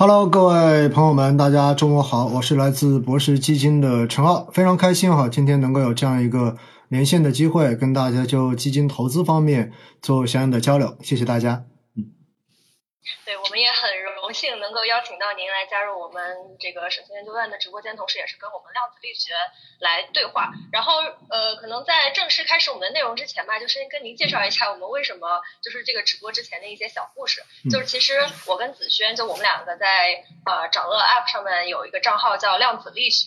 Hello，各位朋友们，大家中午好，我是来自博时基金的陈浩，非常开心哈，今天能够有这样一个连线的机会，跟大家就基金投资方面做相应的交流，谢谢大家。嗯，对我们也很荣幸能够邀请到您来加入我们这个省钱研究院的直播间，同时也是跟我们量子力学来对话。然后呃，可能在正式开始我们的内容之前吧，就先跟您介绍一下我们为什么就是这个直播之前的一些小故事。就是其实我跟子轩，就我们两个在呃掌乐 App 上面有一个账号叫量子力学。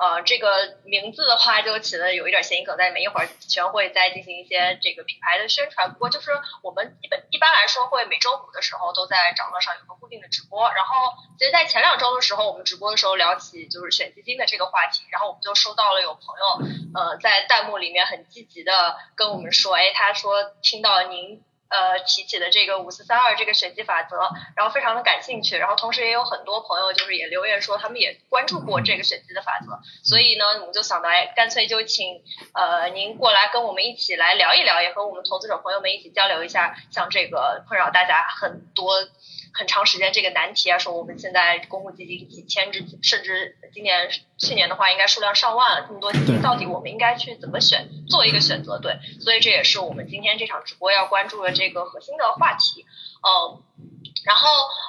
呃，这个名字的话就起的有一点谐音梗，在里面一会儿全会再进行一些这个品牌的宣传。不过就是我们一本一般来说会每周五的时候都在掌乐上有个固定的直播。然后其实，在前两周的时候，我们直播的时候聊起就是选基金的这个话题，然后我们就收到了有朋友呃在弹幕里面很积极的跟我们说，哎，他说听到您。呃，提起的这个五四三二这个选基法则，然后非常的感兴趣，然后同时也有很多朋友就是也留言说他们也关注过这个选基的法则，所以呢，我们就想到，哎，干脆就请呃您过来跟我们一起来聊一聊，也和我们投资者朋友们一起交流一下，像这个困扰大家很多。很长时间这个难题啊，说我们现在公募基金几千只，甚至今年去年的话应该数量上万了，这么多基金到底我们应该去怎么选，做一个选择？对，所以这也是我们今天这场直播要关注的这这个核心的话题。嗯，然后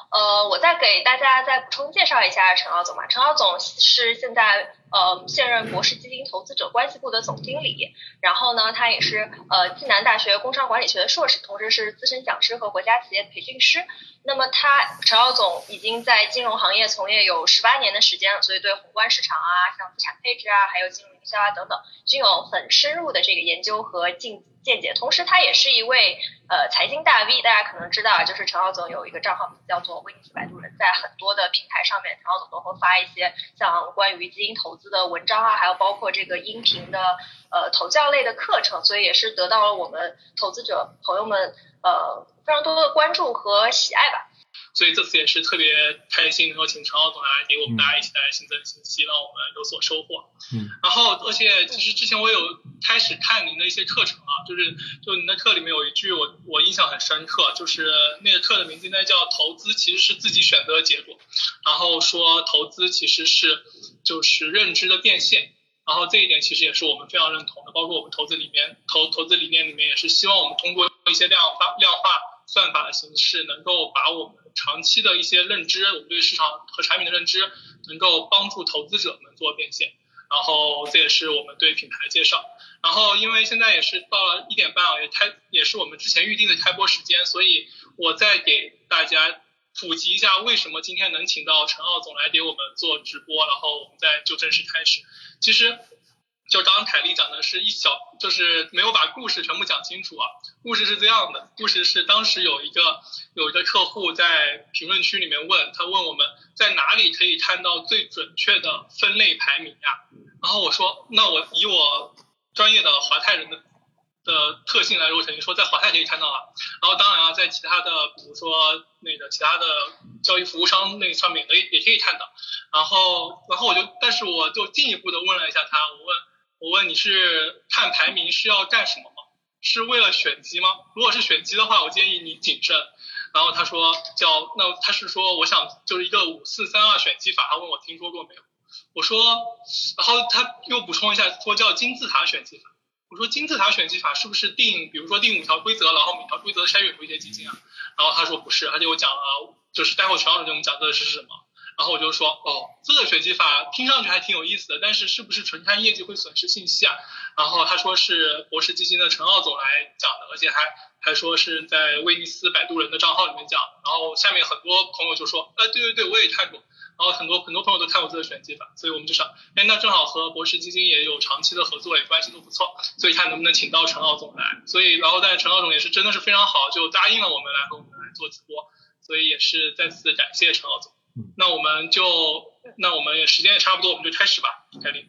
呃，我再给大家再补充介绍一下陈老总吧。陈老总是现在。呃，现任博士基金投资者关系部的总经理，然后呢，他也是呃暨南大学工商管理学的硕士，同时是资深讲师和国家企业培训师。那么他陈老总已经在金融行业从业有十八年的时间了，所以对宏观市场啊、像资产配置啊、还有金融营销啊等等，均有很深入的这个研究和见见解。同时，他也是一位呃财经大 V，大家可能知道，就是陈浩总有一个账号名叫做“威尼斯摆渡人”，在很多的平台上面，陈浩总都会发一些像关于基金投。的文章啊，还有包括这个音频的呃投教类的课程，所以也是得到了我们投资者朋友们呃非常多的关注和喜爱吧。所以这次也是特别开心，能够请陈浩总来给我们大家一起带来新增信息，让我们有所收获。嗯。然后，而且其实之前我有开始看您的一些课程啊，就是就您的课里面有一句我我印象很深刻，就是那个课的名字应该叫“投资其实是自己选择的结果”，然后说投资其实是就是认知的变现，然后这一点其实也是我们非常认同的，包括我们投资里面投投资理念里面也是希望我们通过一些量化量化。算法的形式能够把我们长期的一些认知，我们对市场和产品的认知，能够帮助投资者们做变现。然后这也是我们对品牌的介绍。然后因为现在也是到了一点半啊，也开也是我们之前预定的开播时间，所以我再给大家普及一下为什么今天能请到陈奥总来给我们做直播，然后我们再就正式开始。其实。就刚刚凯丽讲的是一小，就是没有把故事全部讲清楚啊。故事是这样的，故事是当时有一个有一个客户在评论区里面问他问我们在哪里可以看到最准确的分类排名呀？然后我说那我以我专业的华泰人的的特性来说，肯定说在华泰可以看到啊。然后当然啊，在其他的比如说那个其他的交易服务商那上面也也可以看到。然后然后我就但是我就进一步的问了一下他，我问。我问你是看排名是要干什么吗？是为了选机吗？如果是选机的话，我建议你谨慎。然后他说叫那他是说我想就是一个五四三二选机法，他问我听说过没有？我说，然后他又补充一下说叫金字塔选机法。我说金字塔选基法是不是定比如说定五条规则，然后每条规则筛选出一些基金啊？然后他说不是，他就我讲了，就是待会全老师给我们讲的是什么？然后我就说，哦，这个选基法听上去还挺有意思的，但是是不是纯看业绩会损失信息啊？然后他说是博士基金的陈奥总来讲的，而且还还说是在威尼斯摆渡人的账号里面讲。然后下面很多朋友就说，哎，对对对，我也看过。然后很多很多朋友都看过这个选基法，所以我们就想，哎，那正好和博士基金也有长期的合作，也关系都不错，所以看能不能请到陈奥总来。所以然后但是陈奥总也是真的是非常好，就答应了我们来和我们来做直播，所以也是再次感谢陈奥总。那我们就，那我们也时间也差不多，我们就开始吧，凯琳。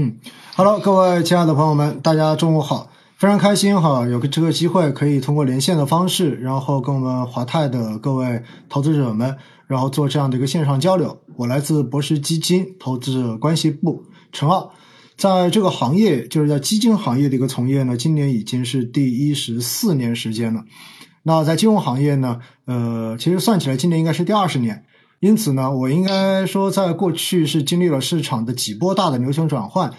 嗯，Hello，各位亲爱的朋友们，大家中午好，非常开心哈，有个这个机会可以通过连线的方式，然后跟我们华泰的各位投资者们，然后做这样的一个线上交流。我来自博时基金投资者关系部陈奥，在这个行业，就是在基金行业的一个从业呢，今年已经是第一十四年时间了。那在金融行业呢，呃，其实算起来，今年应该是第二十年。因此呢，我应该说，在过去是经历了市场的几波大的牛熊转换，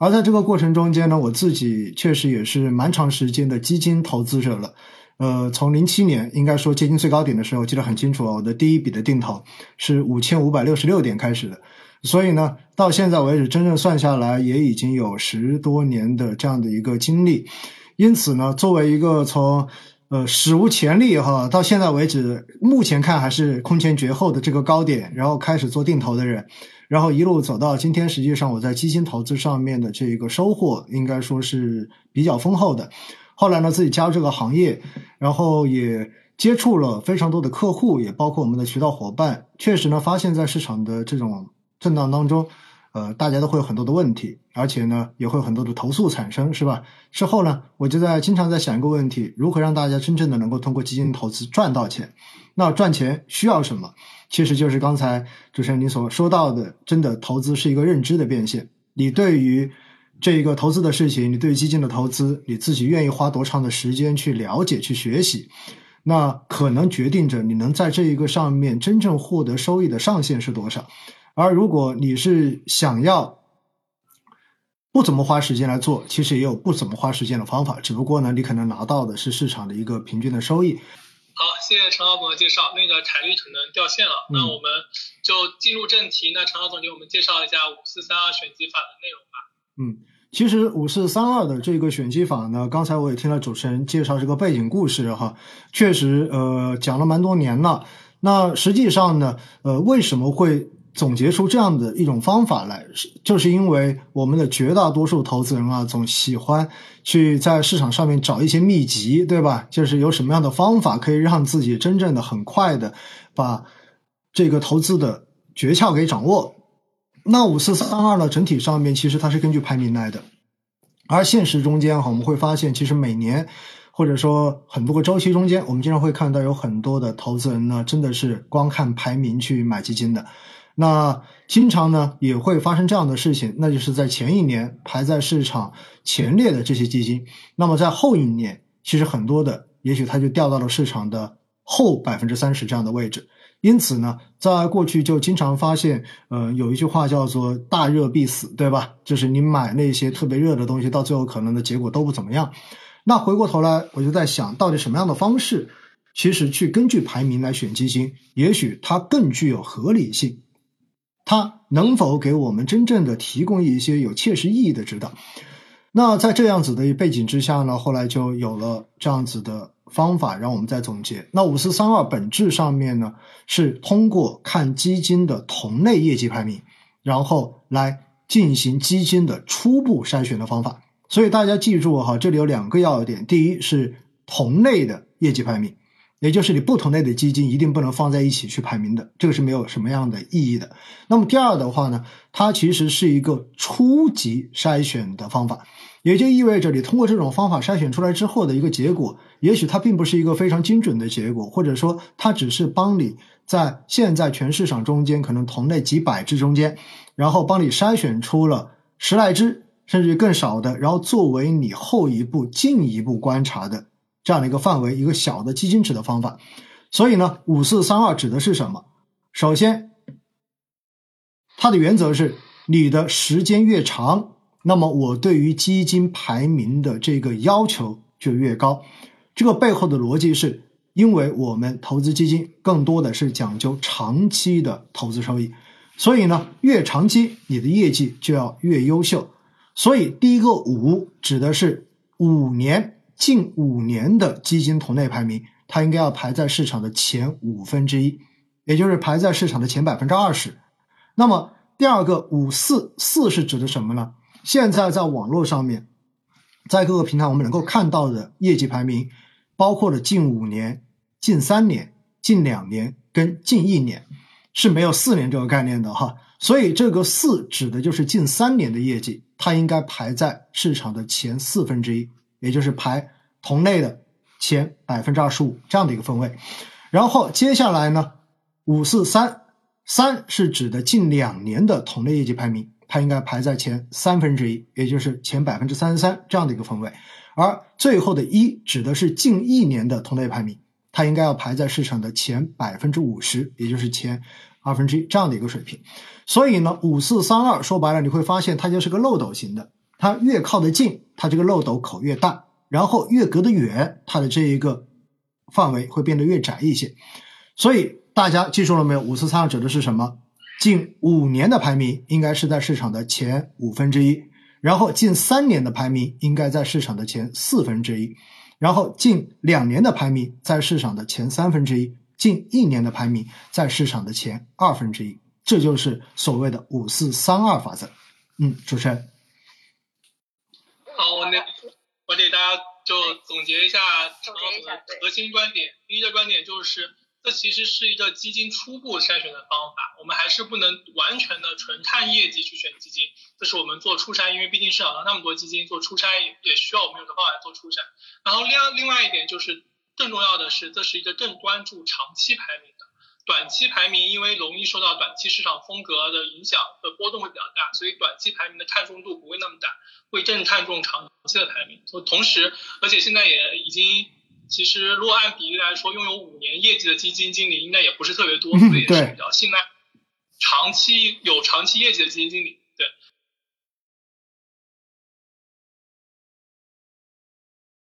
而在这个过程中间呢，我自己确实也是蛮长时间的基金投资者了。呃，从零七年应该说接近最高点的时候，我记得很清楚，我的第一笔的定投是五千五百六十六点开始的，所以呢，到现在为止，真正算下来也已经有十多年的这样的一个经历。因此呢，作为一个从呃史无前例哈到现在为止，目前看还是空前绝后的这个高点，然后开始做定投的人，然后一路走到今天，实际上我在基金投资上面的这个收获，应该说是比较丰厚的。后来呢，自己加入这个行业，然后也接触了非常多的客户，也包括我们的渠道伙伴。确实呢，发现在市场的这种震荡当中，呃，大家都会有很多的问题，而且呢，也会有很多的投诉产生，是吧？之后呢，我就在经常在想一个问题：如何让大家真正的能够通过基金投资赚到钱？那赚钱需要什么？其实就是刚才主持人您所说到的，真的投资是一个认知的变现。你对于这一个投资的事情，你对基金的投资，你自己愿意花多长的时间去了解、去学习，那可能决定着你能在这一个上面真正获得收益的上限是多少。而如果你是想要不怎么花时间来做，其实也有不怎么花时间的方法，只不过呢，你可能拿到的是市场的一个平均的收益。好，谢谢陈老总的介绍。那个凯利可能掉线了，那我们就进入正题。那陈老总给我们介绍一下五四三二选机法的内容吧。嗯。其实五四三二的这个选机法呢，刚才我也听了主持人介绍这个背景故事哈，确实呃讲了蛮多年了。那实际上呢，呃为什么会总结出这样的一种方法来？就是因为我们的绝大多数投资人啊，总喜欢去在市场上面找一些秘籍，对吧？就是有什么样的方法可以让自己真正的很快的把这个投资的诀窍给掌握。那五四三二呢？整体上面其实它是根据排名来的，而现实中间哈，我们会发现，其实每年或者说很多个周期中间，我们经常会看到有很多的投资人呢，真的是光看排名去买基金的。那经常呢也会发生这样的事情，那就是在前一年排在市场前列的这些基金，那么在后一年，其实很多的也许它就掉到了市场的后百分之三十这样的位置。因此呢，在过去就经常发现，呃，有一句话叫做“大热必死”，对吧？就是你买那些特别热的东西，到最后可能的结果都不怎么样。那回过头来，我就在想到底什么样的方式，其实去根据排名来选基金，也许它更具有合理性，它能否给我们真正的提供一些有切实意义的指导？那在这样子的背景之下呢，后来就有了这样子的。方法让我们再总结。那五四三二本质上面呢，是通过看基金的同类业绩排名，然后来进行基金的初步筛选的方法。所以大家记住哈，这里有两个要点：第一是同类的业绩排名，也就是你不同类的基金一定不能放在一起去排名的，这个是没有什么样的意义的。那么第二的话呢，它其实是一个初级筛选的方法。也就意味着，你通过这种方法筛选出来之后的一个结果，也许它并不是一个非常精准的结果，或者说它只是帮你在现在全市场中间可能同类几百只中间，然后帮你筛选出了十来只，甚至更少的，然后作为你后一步进一步观察的这样的一个范围，一个小的基金池的方法。所以呢，五四三二指的是什么？首先，它的原则是你的时间越长。那么我对于基金排名的这个要求就越高，这个背后的逻辑是，因为我们投资基金更多的是讲究长期的投资收益，所以呢，越长期你的业绩就要越优秀。所以第一个五指的是五年近五年的基金同类排名，它应该要排在市场的前五分之一，也就是排在市场的前百分之二十。那么第二个五四四是指的什么呢？现在在网络上面，在各个平台我们能够看到的业绩排名，包括了近五年、近三年、近两年跟近一年，是没有四年这个概念的哈。所以这个四指的就是近三年的业绩，它应该排在市场的前四分之一，也就是排同类的前百分之二十五这样的一个分位。然后接下来呢，五四三三是指的近两年的同类业绩排名。它应该排在前三分之一，也就是前百分之三十三这样的一个分位，而最后的一指的是近一年的同类排名，它应该要排在市场的前百分之五十，也就是前二分之一这样的一个水平。所以呢，五四三二说白了，你会发现它就是个漏斗型的，它越靠得近，它这个漏斗口越大，然后越隔得远，它的这一个范围会变得越窄一些。所以大家记住了没有？五四三二指的是什么？近五年的排名应该是在市场的前五分之一，然后近三年的排名应该在市场的前四分之一，然后近两年的排名在市场的前三分之一，近一年的排名在市场的前二分之一。这就是所谓的五四三二法则。嗯，主持人。好，我那 我给大家就总结一下陈老师的核心观点。第一个观点就是，这其实是一个基金初步筛选的方法，我们还是不能完全的纯看业绩去选基金。这是我们做初筛，因为毕竟市场上那么多基金，做初筛也也需要我们有个方法来做初筛。然后另另外一点就是，更重要的是，这是一个更关注长期排名的。短期排名因为容易受到短期市场风格的影响的波动所以短期排名的看重度不会那么大，会更看重长期的排名。同时，而且现在也已经，其实如果按比例来说，拥有五年业绩的基金经理应该也不是特别多，所以也是比较信赖长期有长期业绩的基金经理。